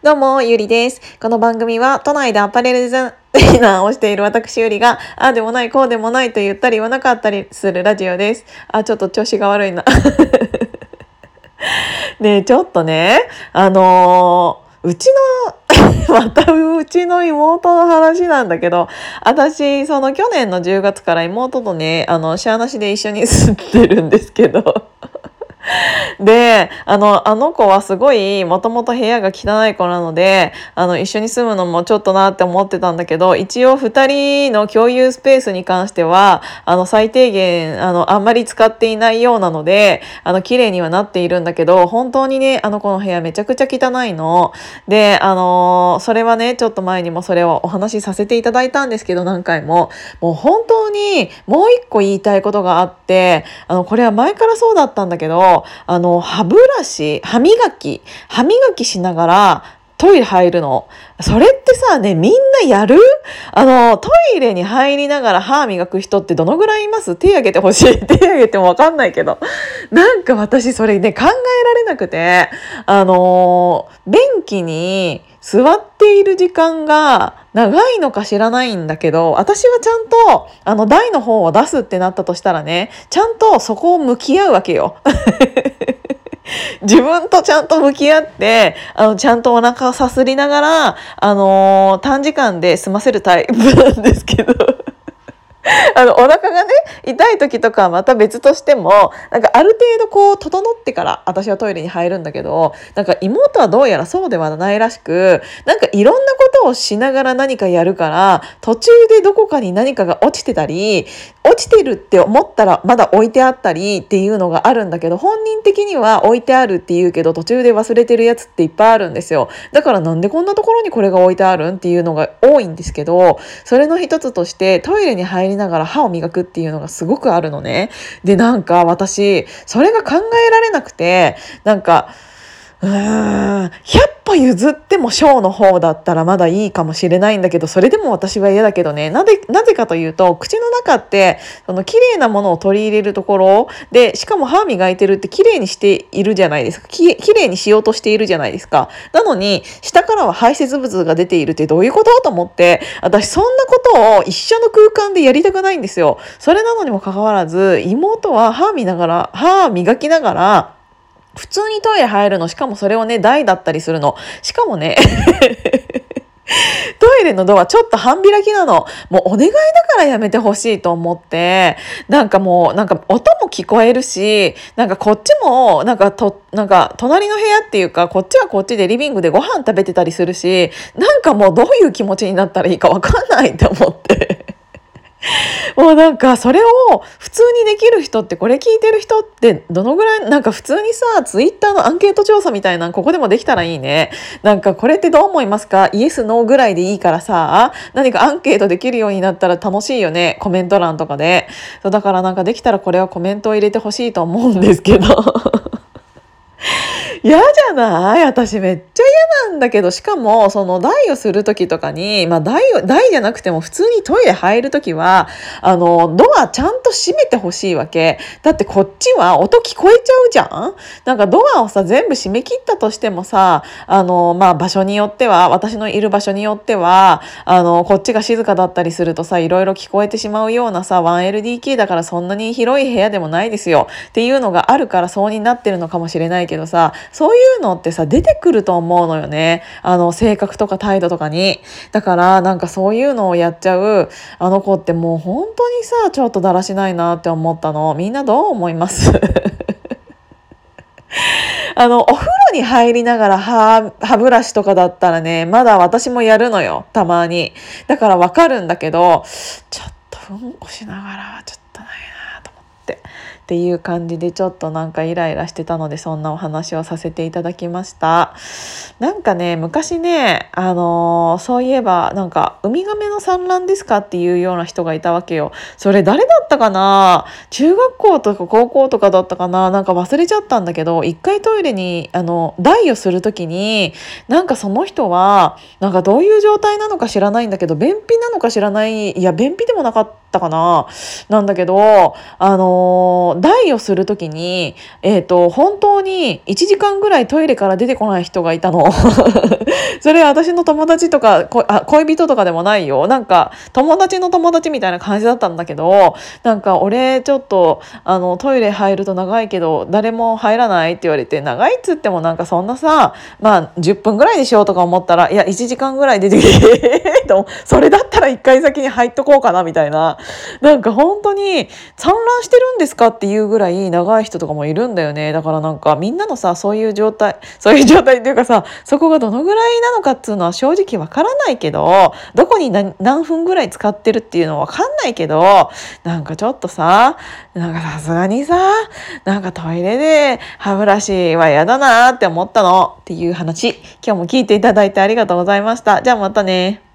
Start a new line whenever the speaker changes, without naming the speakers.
どうも、ゆりです。この番組は、都内でアパレルデザイナーをしている私ゆりが、ああでもない、こうでもないと言ったり言わなかったりするラジオです。あ、ちょっと調子が悪いな。ねちょっとね、あのー、うちの またうちの妹の話なんだけど、私、その去年の10月から妹とね、あの、シャアなしで一緒に住んでるんですけど、で、あの、あの子はすごい、もともと部屋が汚い子なので、あの、一緒に住むのもちょっとなって思ってたんだけど、一応二人の共有スペースに関しては、あの、最低限、あの、あんまり使っていないようなので、あの、綺麗にはなっているんだけど、本当にね、あの子の部屋めちゃくちゃ汚いの。で、あの、それはね、ちょっと前にもそれをお話しさせていただいたんですけど、何回も。もう本当に、もう一個言いたいことがあって、あの、これは前からそうだったんだけど、あの、歯ブラシ、歯磨き、歯磨きしながらトイレ入るの。それってさ、ね、みんなやる？あの、トイレに入りながら歯磨く人ってどのぐらいいます？手挙げてほしい。手挙げてもわかんないけど。なんか私それね、考えられなくて、あの、便器に座っている時間が長いのか知らないんだけど、私はちゃんと、あの、台の方を出すってなったとしたらね、ちゃんとそこを向き合うわけよ。自分とちゃんと向き合って、あの、ちゃんとお腹をさすりながら、あのー、短時間で済ませるタイプなんですけど。あの、お腹がね、痛い時とかはまた別としても、なんかある程度こう、整ってから私はトイレに入るんだけど、なんか妹はどうやらそうではないらしく、なんかいろんなことをしながら何かやるから、途中でどこかに何かが落ちてたり、落ちてるって思ったらまだ置いてあったりっていうのがあるんだけど、本人的には置いてあるって言うけど、途中で忘れてるやつっていっぱいあるんですよ。だからなんでこんなところにこれが置いてあるんっていうのが多いんですけど、それの一つとしてトイレに入りながら歯を磨くっていうのがすごくあるのね。で、なんか私、それが考えられなくて、なんか、うーん、100歩譲ってもショーの方だったらまだいいかもしれないんだけど、それでも私は嫌だけどね。なぜ、なぜかというと、口の中って、その綺麗なものを取り入れるところで、しかも歯磨いてるって綺麗にしているじゃないですか。き綺麗にしようとしているじゃないですか。なのに、下からは排泄物が出ているってどういうこと？と思って、私そんなことを一緒の空間でやりたくないんですよ。それなのにもかかわらず、妹は歯磨ながら、歯磨きながら、普通にトイレ入るの、しかもそれをね、台だったりするの。しかもね トイレのドアちょっと半開きなの。もうお願いだからやめてほしいと思って、なんかもう、なんか音も聞こえるし、なんかこっちも、なんかと、なんか隣の部屋っていうか、こっちはこっちでリビングでご飯食べてたりするし、なんかもうどういう気持ちになったらいいかわかんないって思って。もうなんかそれを普通にできる人ってこれ聞いてる人ってどのぐらいなんか普通にさツイッターのアンケート調査みたいなここでもできたらいいね。なんかこれってどう思いますか？イエスノーぐらいでいいからさ何かアンケートできるようになったら楽しいよね。コメント欄とかで。そうだからなんかできたらこれはコメントを入れてほしいと思うんですけど。嫌じゃない？私めっちゃ嫌なんだけど、しかも、その台をする時とかに、まあ台を、台じゃなくても普通にトイレ入る時は、あの、ドアちゃんと閉めてほしいわけ。だってこっちは音聞こえちゃうじゃん？なんかドアをさ、全部閉め切ったとしてもさ、あの、まあ場所によっては、私のいる場所によっては、あの、こっちが静かだったりするとさ、いろいろ聞こえてしまうようなさ、1LDK だからそんなに広い部屋でもないですよ。っていうのがあるからそうになってるのかもしれないけどさ、そういうのってさ、出てくると思うのよね。あの、性格とか態度とかに。だから、なんかそういうのをやっちゃう、あの子ってもう本当にさ、ちょっとだらしないなって思ったの。みんなどう思います？あの、お風呂に入りながら歯、歯ブラシとかだったらね、まだ私もやるのよ。たまに。だからわかるんだけど、ちょっとうんこしながらはちょっとないなって。っていう感じでちょっとなんかイライラしてたのでそんなお話をさせていただきました。なんかね昔ねあのー、そういえばなんかウミガメの産卵ですかっていうような人がいたわけよ。それ誰だったかな？中学校とか高校とかだったかな？なんか忘れちゃったんだけど一回トイレにあの台をする時になんかその人はなんかどういう状態なのか知らないんだけど便秘なのか知らないいや便秘でもなかったたかななんだけど、あのー、台をする時に、えっ、ー、と、本当に1時間ぐらいトイレから出てこない人がいたの。それ私の友達とかこあ恋人とかでもないよ。なんか友達の友達みたいな感じだったんだけど、なんか俺ちょっとあのトイレ入ると長いけど誰も入らないって言われて、長いっつってもなんかそんなさ、まあ10分ぐらいでしようとか思ったら、いや1時間ぐらい出てきて、とそれだったら1回先に入っとこうかなみたいな。なんか本当に産卵してるんですかっていうぐらい長い人とかもいるんだよね。だからなんかみんなのさ、そういう状態、そういう状態っていうかさ、そこがどのぐらいなのかっていうのは正直わからないけど、どこに何分ぐらい使ってるっていうのはわかんないけど、なんかちょっとさ、なんかさすがにさ、なんかトイレで歯ブラシは嫌だなって思ったのっていう話、今日も聞いていただいてありがとうございました。じゃあまたね。